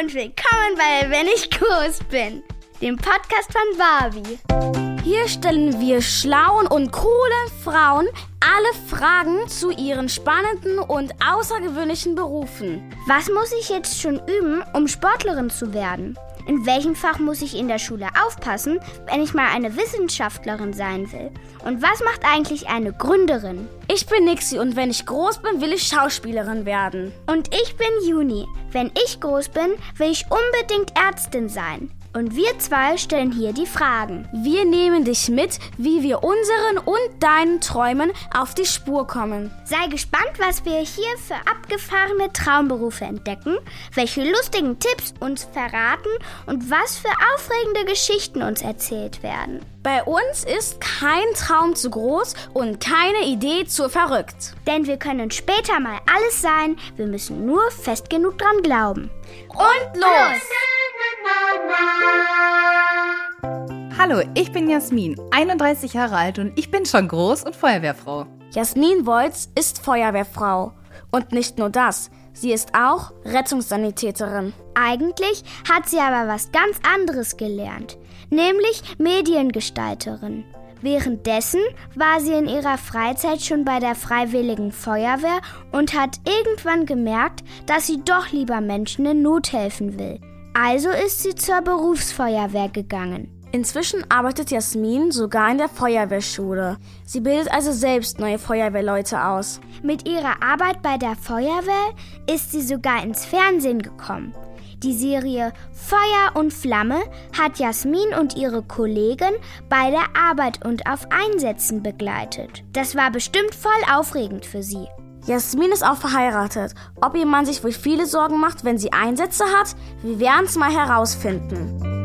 und willkommen bei Wenn ich groß bin, dem Podcast von Barbie. Hier stellen wir schlauen und coolen Frauen alle Fragen zu ihren spannenden und außergewöhnlichen Berufen. Was muss ich jetzt schon üben, um Sportlerin zu werden? In welchem Fach muss ich in der Schule aufpassen, wenn ich mal eine Wissenschaftlerin sein will? Und was macht eigentlich eine Gründerin? Ich bin Nixie und wenn ich groß bin, will ich Schauspielerin werden. Und ich bin Juni. Wenn ich groß bin, will ich unbedingt Ärztin sein. Und wir zwei stellen hier die Fragen. Wir nehmen dich mit, wie wir unseren und deinen Träumen auf die Spur kommen. Sei gespannt, was wir hier für abgefahrene Traumberufe entdecken, welche lustigen Tipps uns verraten und was für aufregende Geschichten uns erzählt werden. Bei uns ist kein Traum zu groß und keine Idee zu verrückt. Denn wir können später mal alles sein, wir müssen nur fest genug dran glauben. Und los! Hallo, ich bin Jasmin, 31 Jahre alt und ich bin schon groß und Feuerwehrfrau. Jasmin Wolz ist Feuerwehrfrau. Und nicht nur das, sie ist auch Rettungssanitäterin. Eigentlich hat sie aber was ganz anderes gelernt, nämlich Mediengestalterin. Währenddessen war sie in ihrer Freizeit schon bei der Freiwilligen Feuerwehr und hat irgendwann gemerkt, dass sie doch lieber Menschen in Not helfen will. Also ist sie zur Berufsfeuerwehr gegangen. Inzwischen arbeitet Jasmin sogar in der Feuerwehrschule. Sie bildet also selbst neue Feuerwehrleute aus. Mit ihrer Arbeit bei der Feuerwehr ist sie sogar ins Fernsehen gekommen. Die Serie Feuer und Flamme hat Jasmin und ihre Kollegen bei der Arbeit und auf Einsätzen begleitet. Das war bestimmt voll aufregend für sie. Jasmin ist auch verheiratet. Ob ihr Mann sich wohl viele Sorgen macht, wenn sie Einsätze hat? Wir werden es mal herausfinden.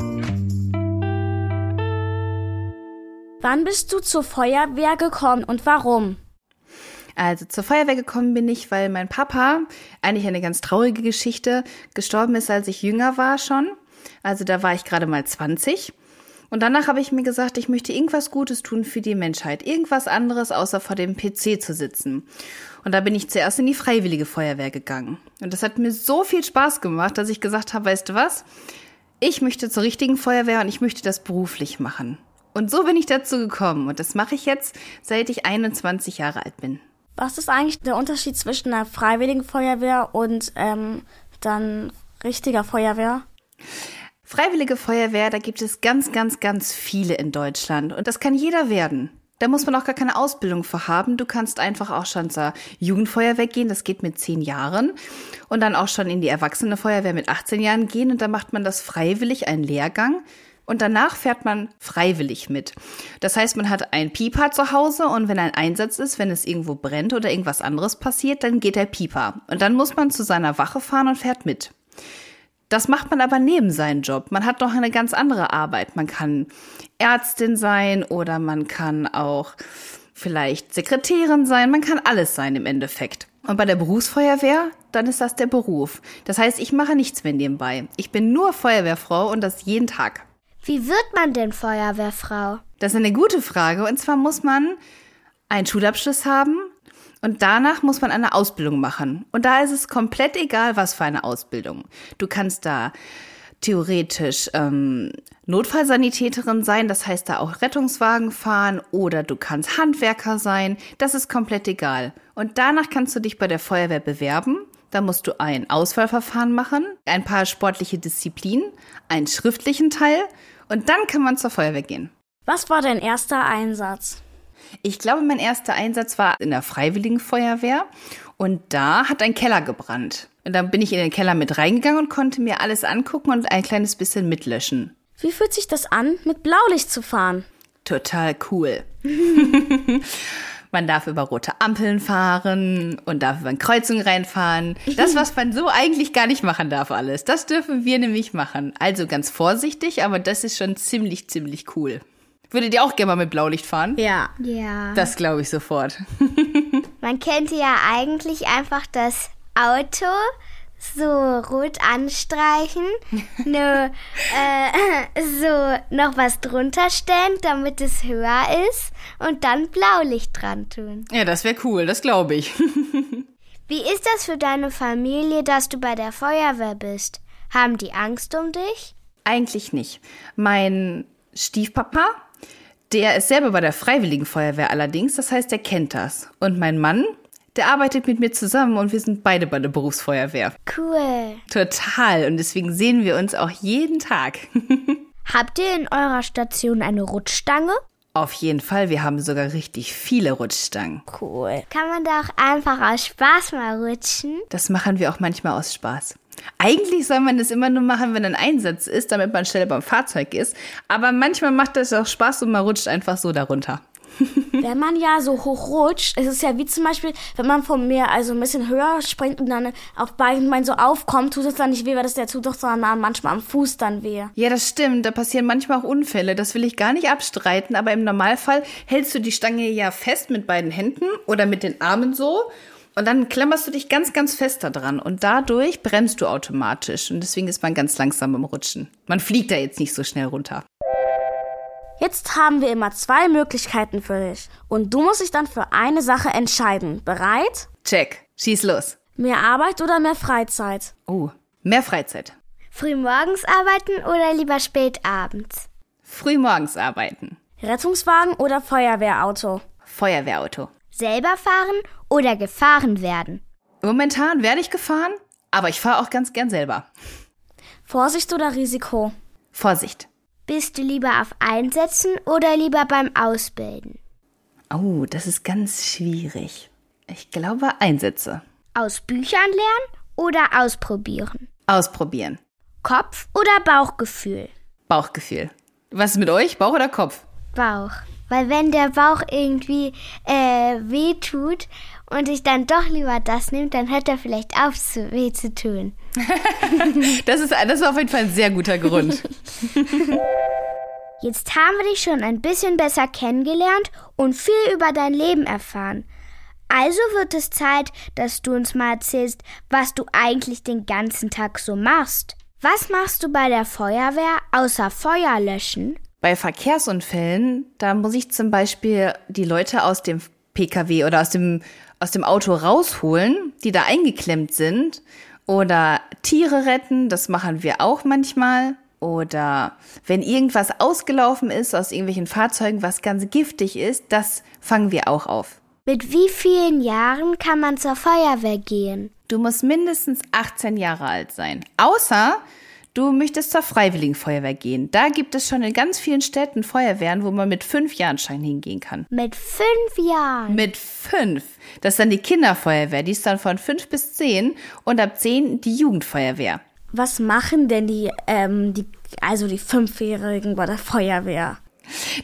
Wann bist du zur Feuerwehr gekommen und warum? Also zur Feuerwehr gekommen bin ich, weil mein Papa, eigentlich eine ganz traurige Geschichte, gestorben ist, als ich jünger war schon. Also da war ich gerade mal 20. Und danach habe ich mir gesagt, ich möchte irgendwas Gutes tun für die Menschheit. Irgendwas anderes, außer vor dem PC zu sitzen. Und da bin ich zuerst in die Freiwillige Feuerwehr gegangen. Und das hat mir so viel Spaß gemacht, dass ich gesagt habe, weißt du was? Ich möchte zur richtigen Feuerwehr und ich möchte das beruflich machen. Und so bin ich dazu gekommen. Und das mache ich jetzt, seit ich 21 Jahre alt bin. Was ist eigentlich der Unterschied zwischen einer freiwilligen Feuerwehr und ähm, dann richtiger Feuerwehr? Freiwillige Feuerwehr, da gibt es ganz, ganz, ganz viele in Deutschland. Und das kann jeder werden. Da muss man auch gar keine Ausbildung für haben. Du kannst einfach auch schon zur Jugendfeuerwehr gehen, das geht mit zehn Jahren. Und dann auch schon in die Erwachsene Feuerwehr mit 18 Jahren gehen. Und da macht man das freiwillig, einen Lehrgang. Und danach fährt man freiwillig mit. Das heißt, man hat ein Pieper zu Hause und wenn ein Einsatz ist, wenn es irgendwo brennt oder irgendwas anderes passiert, dann geht der Pieper. Und dann muss man zu seiner Wache fahren und fährt mit. Das macht man aber neben seinem Job. Man hat noch eine ganz andere Arbeit. Man kann Ärztin sein oder man kann auch vielleicht Sekretärin sein. Man kann alles sein im Endeffekt. Und bei der Berufsfeuerwehr, dann ist das der Beruf. Das heißt, ich mache nichts mehr nebenbei. Ich bin nur Feuerwehrfrau und das jeden Tag. Wie wird man denn Feuerwehrfrau? Das ist eine gute Frage. Und zwar muss man einen Schulabschluss haben, und danach muss man eine Ausbildung machen. Und da ist es komplett egal, was für eine Ausbildung. Du kannst da theoretisch ähm, Notfallsanitäterin sein, das heißt da auch Rettungswagen fahren oder du kannst Handwerker sein, das ist komplett egal. Und danach kannst du dich bei der Feuerwehr bewerben. Da musst du ein Auswahlverfahren machen, ein paar sportliche Disziplinen, einen schriftlichen Teil und dann kann man zur Feuerwehr gehen. Was war dein erster Einsatz? Ich glaube, mein erster Einsatz war in der Freiwilligen Feuerwehr und da hat ein Keller gebrannt. Und dann bin ich in den Keller mit reingegangen und konnte mir alles angucken und ein kleines bisschen mitlöschen. Wie fühlt sich das an, mit Blaulicht zu fahren? Total cool. man darf über rote Ampeln fahren und darf über eine Kreuzung reinfahren. Das, was man so eigentlich gar nicht machen darf, alles. Das dürfen wir nämlich machen. Also ganz vorsichtig, aber das ist schon ziemlich, ziemlich cool. Würdet ihr auch gerne mal mit Blaulicht fahren? Ja. Ja. Das glaube ich sofort. Man könnte ja eigentlich einfach das Auto so rot anstreichen, nur äh, so noch was drunter stellen, damit es höher ist und dann Blaulicht dran tun. Ja, das wäre cool, das glaube ich. Wie ist das für deine Familie, dass du bei der Feuerwehr bist? Haben die Angst um dich? Eigentlich nicht. Mein Stiefpapa, der ist selber bei der Freiwilligen Feuerwehr allerdings, das heißt, der kennt das. Und mein Mann, der arbeitet mit mir zusammen und wir sind beide bei der Berufsfeuerwehr. Cool. Total. Und deswegen sehen wir uns auch jeden Tag. Habt ihr in eurer Station eine Rutschstange? Auf jeden Fall, wir haben sogar richtig viele Rutschstangen. Cool. Kann man da auch einfach aus Spaß mal rutschen? Das machen wir auch manchmal aus Spaß. Eigentlich soll man das immer nur machen, wenn ein Einsatz ist, damit man schneller beim Fahrzeug ist. Aber manchmal macht das auch Spaß und man rutscht einfach so darunter. Wenn man ja so hoch rutscht, ist es ja wie zum Beispiel, wenn man vom Meer also ein bisschen höher springt und dann auf beiden Beinen so aufkommt, tut es dann nicht weh, weil das der tut doch sondern manchmal am Fuß dann weh. Ja, das stimmt. Da passieren manchmal auch Unfälle. Das will ich gar nicht abstreiten. Aber im Normalfall hältst du die Stange ja fest mit beiden Händen oder mit den Armen so. Und dann klammerst du dich ganz, ganz fest da dran. Und dadurch bremst du automatisch. Und deswegen ist man ganz langsam im Rutschen. Man fliegt da jetzt nicht so schnell runter. Jetzt haben wir immer zwei Möglichkeiten für dich. Und du musst dich dann für eine Sache entscheiden. Bereit? Check. Schieß los. Mehr Arbeit oder mehr Freizeit? Oh, mehr Freizeit. Frühmorgens arbeiten oder lieber spät abends? Frühmorgens arbeiten. Rettungswagen oder Feuerwehrauto? Feuerwehrauto. Selber fahren oder gefahren werden? Momentan werde ich gefahren, aber ich fahre auch ganz gern selber. Vorsicht oder Risiko? Vorsicht. Bist du lieber auf Einsätzen oder lieber beim Ausbilden? Oh, das ist ganz schwierig. Ich glaube Einsätze. Aus Büchern lernen oder ausprobieren? Ausprobieren. Kopf oder Bauchgefühl? Bauchgefühl. Was ist mit euch? Bauch oder Kopf? Bauch. Weil wenn der Bauch irgendwie äh, weh tut und ich dann doch lieber das nehme, dann hört er vielleicht auf, zu weh zu tun. Das ist, das ist auf jeden Fall ein sehr guter Grund. Jetzt haben wir dich schon ein bisschen besser kennengelernt und viel über dein Leben erfahren. Also wird es Zeit, dass du uns mal erzählst, was du eigentlich den ganzen Tag so machst. Was machst du bei der Feuerwehr außer Feuer löschen? Bei Verkehrsunfällen, da muss ich zum Beispiel die Leute aus dem Pkw oder aus dem, aus dem Auto rausholen, die da eingeklemmt sind. Oder Tiere retten, das machen wir auch manchmal. Oder wenn irgendwas ausgelaufen ist aus irgendwelchen Fahrzeugen, was ganz giftig ist, das fangen wir auch auf. Mit wie vielen Jahren kann man zur Feuerwehr gehen? Du musst mindestens 18 Jahre alt sein. Außer du möchtest zur Freiwilligen Feuerwehr gehen. Da gibt es schon in ganz vielen Städten Feuerwehren, wo man mit fünf Jahren Schein hingehen kann. Mit fünf Jahren. Mit fünf. Das ist dann die Kinderfeuerwehr, die ist dann von fünf bis zehn und ab zehn die Jugendfeuerwehr. Was machen denn die, ähm, die, also die Fünfjährigen bei der Feuerwehr?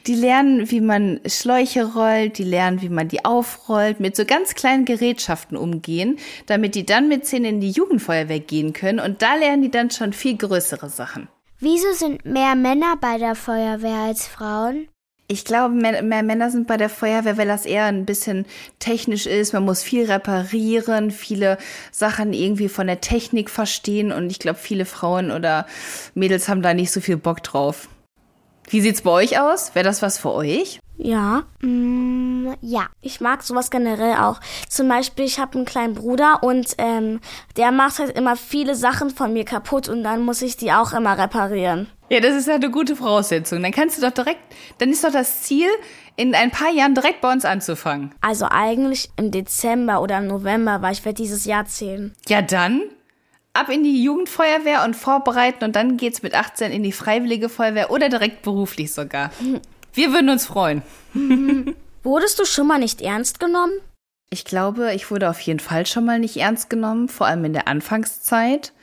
Die lernen, wie man Schläuche rollt, die lernen, wie man die aufrollt, mit so ganz kleinen Gerätschaften umgehen, damit die dann mit zehn in die Jugendfeuerwehr gehen können und da lernen die dann schon viel größere Sachen. Wieso sind mehr Männer bei der Feuerwehr als Frauen? Ich glaube, mehr, mehr Männer sind bei der Feuerwehr, weil das eher ein bisschen technisch ist. Man muss viel reparieren, viele Sachen irgendwie von der Technik verstehen und ich glaube, viele Frauen oder Mädels haben da nicht so viel Bock drauf. Wie sieht's bei euch aus? Wäre das was für euch? Ja, Mm, ja. ich mag sowas generell auch. Zum Beispiel, ich habe einen kleinen Bruder und ähm, der macht halt immer viele Sachen von mir kaputt und dann muss ich die auch immer reparieren. Ja, das ist ja eine gute Voraussetzung. Dann kannst du doch direkt, dann ist doch das Ziel, in ein paar Jahren direkt bei uns anzufangen. Also eigentlich im Dezember oder im November, weil ich werde dieses Jahr zählen. Ja, dann ab in die Jugendfeuerwehr und vorbereiten und dann geht's mit 18 in die Freiwillige Feuerwehr oder direkt beruflich sogar. Wir würden uns freuen. Wurdest du schon mal nicht ernst genommen? Ich glaube, ich wurde auf jeden Fall schon mal nicht ernst genommen, vor allem in der Anfangszeit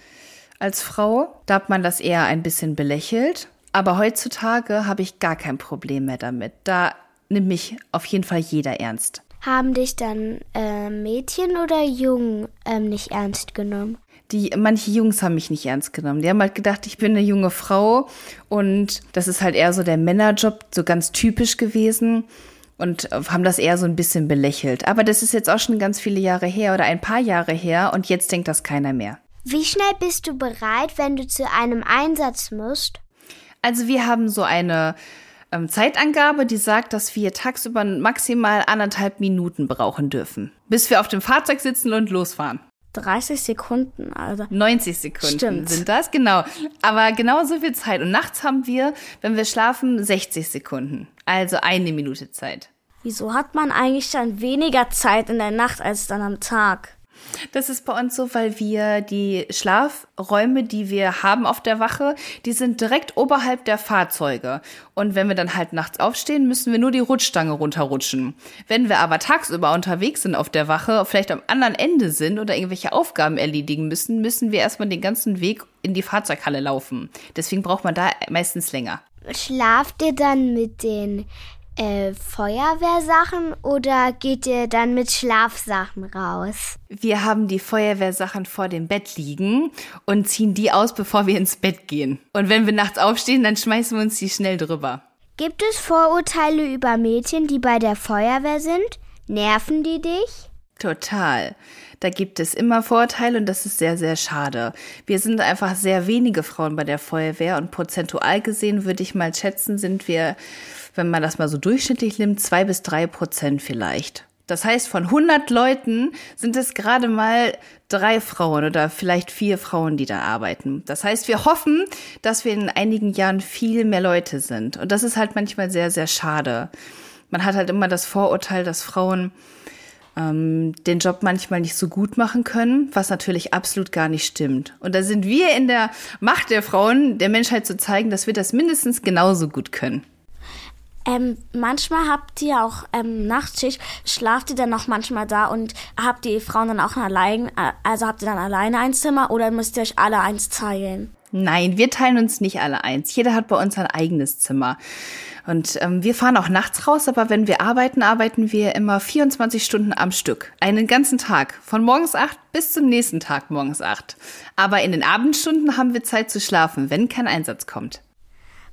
als Frau. Da hat man das eher ein bisschen belächelt. Aber heutzutage habe ich gar kein Problem mehr damit. Da nimmt mich auf jeden Fall jeder ernst. Haben dich dann äh, Mädchen oder Jungen ähm, nicht ernst genommen? Die, manche Jungs haben mich nicht ernst genommen. Die haben halt gedacht, ich bin eine junge Frau und das ist halt eher so der Männerjob, so ganz typisch gewesen und haben das eher so ein bisschen belächelt. Aber das ist jetzt auch schon ganz viele Jahre her oder ein paar Jahre her und jetzt denkt das keiner mehr. Wie schnell bist du bereit, wenn du zu einem Einsatz musst? Also wir haben so eine ähm, Zeitangabe, die sagt, dass wir tagsüber maximal anderthalb Minuten brauchen dürfen, bis wir auf dem Fahrzeug sitzen und losfahren. 30 Sekunden, also. 90 Sekunden Stimmt. sind das, genau. Aber genau so viel Zeit. Und nachts haben wir, wenn wir schlafen, 60 Sekunden. Also eine Minute Zeit. Wieso hat man eigentlich dann weniger Zeit in der Nacht als dann am Tag? Das ist bei uns so, weil wir die Schlafräume, die wir haben auf der Wache, die sind direkt oberhalb der Fahrzeuge. Und wenn wir dann halt nachts aufstehen, müssen wir nur die Rutschstange runterrutschen. Wenn wir aber tagsüber unterwegs sind auf der Wache, vielleicht am anderen Ende sind oder irgendwelche Aufgaben erledigen müssen, müssen wir erstmal den ganzen Weg in die Fahrzeughalle laufen. Deswegen braucht man da meistens länger. Schlaft ihr dann mit den äh, Feuerwehrsachen oder geht ihr dann mit Schlafsachen raus? Wir haben die Feuerwehrsachen vor dem Bett liegen und ziehen die aus, bevor wir ins Bett gehen. Und wenn wir nachts aufstehen, dann schmeißen wir uns die schnell drüber. Gibt es Vorurteile über Mädchen, die bei der Feuerwehr sind? Nerven die dich? Total. Da gibt es immer Vorteile und das ist sehr, sehr schade. Wir sind einfach sehr wenige Frauen bei der Feuerwehr und prozentual gesehen würde ich mal schätzen, sind wir, wenn man das mal so durchschnittlich nimmt, zwei bis drei Prozent vielleicht. Das heißt, von 100 Leuten sind es gerade mal drei Frauen oder vielleicht vier Frauen, die da arbeiten. Das heißt, wir hoffen, dass wir in einigen Jahren viel mehr Leute sind. Und das ist halt manchmal sehr, sehr schade. Man hat halt immer das Vorurteil, dass Frauen ähm, den Job manchmal nicht so gut machen können, was natürlich absolut gar nicht stimmt. Und da sind wir in der Macht der Frauen, der Menschheit zu zeigen, dass wir das mindestens genauso gut können. Ähm, manchmal habt ihr auch ähm, Nachtschicht, schlaft ihr dann noch manchmal da und habt die Frauen dann auch allein, äh, also habt ihr dann alleine ein Zimmer oder müsst ihr euch alle eins teilen? Nein, wir teilen uns nicht alle eins. Jeder hat bei uns sein eigenes Zimmer. Und ähm, wir fahren auch nachts raus, aber wenn wir arbeiten, arbeiten wir immer 24 Stunden am Stück. Einen ganzen Tag. Von morgens acht bis zum nächsten Tag morgens acht. Aber in den Abendstunden haben wir Zeit zu schlafen, wenn kein Einsatz kommt.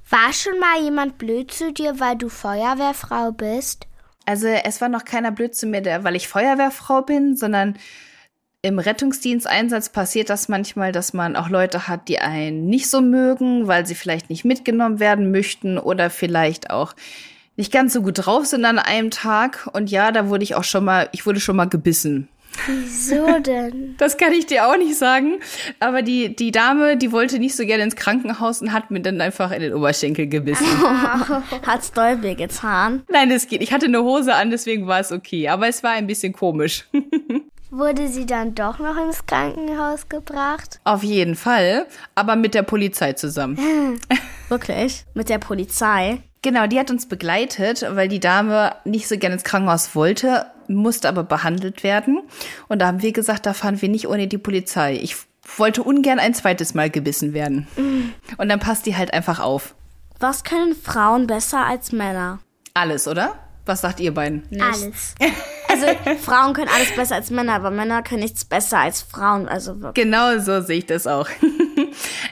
War schon mal jemand blöd zu dir, weil du Feuerwehrfrau bist? Also es war noch keiner blöd zu mir, weil ich Feuerwehrfrau bin, sondern im Rettungsdiensteinsatz passiert das manchmal, dass man auch Leute hat, die einen nicht so mögen, weil sie vielleicht nicht mitgenommen werden möchten oder vielleicht auch nicht ganz so gut drauf sind an einem Tag. Und ja, da wurde ich auch schon mal, ich wurde schon mal gebissen. Wieso denn? Das kann ich dir auch nicht sagen. Aber die, die Dame, die wollte nicht so gerne ins Krankenhaus und hat mir dann einfach in den Oberschenkel gebissen. Hat's doll weh getan? Nein, das geht. Ich hatte eine Hose an, deswegen war es okay. Aber es war ein bisschen komisch. Wurde sie dann doch noch ins Krankenhaus gebracht? Auf jeden Fall. Aber mit der Polizei zusammen. Wirklich? Mit der Polizei? Genau, die hat uns begleitet, weil die Dame nicht so gerne ins Krankenhaus wollte, musste aber behandelt werden. Und da haben wir gesagt, da fahren wir nicht ohne die Polizei. Ich wollte ungern ein zweites Mal gebissen werden. Und dann passt die halt einfach auf. Was können Frauen besser als Männer? Alles, oder? Was sagt ihr beiden? Alles. Also Frauen können alles besser als Männer, aber Männer können nichts besser als Frauen. Also wirklich. Genau so sehe ich das auch.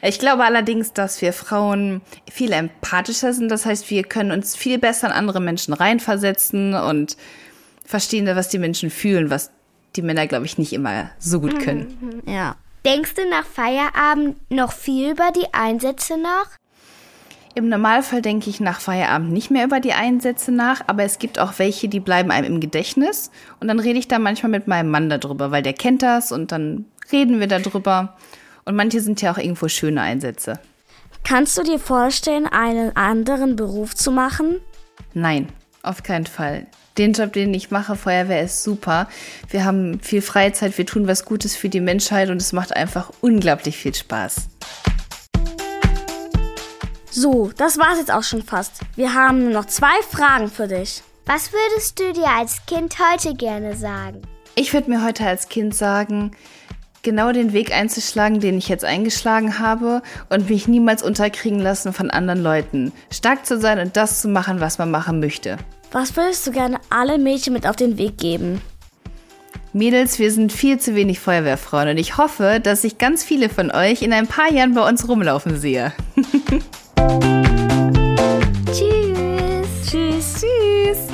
Ich glaube allerdings, dass wir Frauen viel empathischer sind. Das heißt, wir können uns viel besser in andere Menschen reinversetzen und verstehen, was die Menschen fühlen, was die Männer, glaube ich, nicht immer so gut können. ja. Denkst du nach Feierabend noch viel über die Einsätze nach? Im Normalfall denke ich nach Feierabend nicht mehr über die Einsätze nach, aber es gibt auch welche, die bleiben einem im Gedächtnis. Und dann rede ich da manchmal mit meinem Mann darüber, weil der kennt das und dann reden wir darüber. Und manche sind ja auch irgendwo schöne Einsätze. Kannst du dir vorstellen, einen anderen Beruf zu machen? Nein, auf keinen Fall. Den Job, den ich mache, Feuerwehr, ist super. Wir haben viel Freizeit, wir tun was Gutes für die Menschheit und es macht einfach unglaublich viel Spaß. So, das war's jetzt auch schon fast. Wir haben nur noch zwei Fragen für dich. Was würdest du dir als Kind heute gerne sagen? Ich würde mir heute als Kind sagen, genau den Weg einzuschlagen, den ich jetzt eingeschlagen habe und mich niemals unterkriegen lassen von anderen Leuten. Stark zu sein und das zu machen, was man machen möchte. Was würdest du gerne alle Mädchen mit auf den Weg geben? Mädels, wir sind viel zu wenig Feuerwehrfrauen und ich hoffe, dass ich ganz viele von euch in ein paar Jahren bei uns rumlaufen sehe. Tschüss. Tschüss. Tschüss.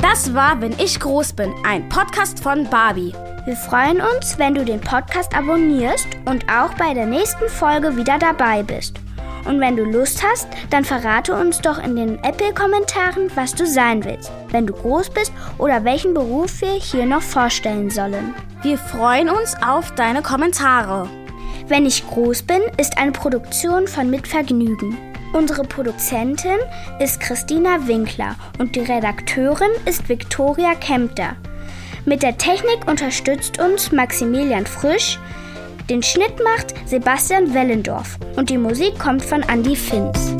Das war Wenn ich groß bin, ein Podcast von Barbie. Wir freuen uns, wenn du den Podcast abonnierst und auch bei der nächsten Folge wieder dabei bist. Und wenn du Lust hast, dann verrate uns doch in den Apple-Kommentaren, was du sein willst, wenn du groß bist oder welchen Beruf wir hier noch vorstellen sollen. Wir freuen uns auf deine Kommentare. Wenn ich groß bin, ist eine Produktion von Mitvergnügen. Unsere Produzentin ist Christina Winkler und die Redakteurin ist Viktoria Kempter. Mit der Technik unterstützt uns Maximilian Frisch, den Schnitt macht Sebastian Wellendorf und die Musik kommt von Andy Finz.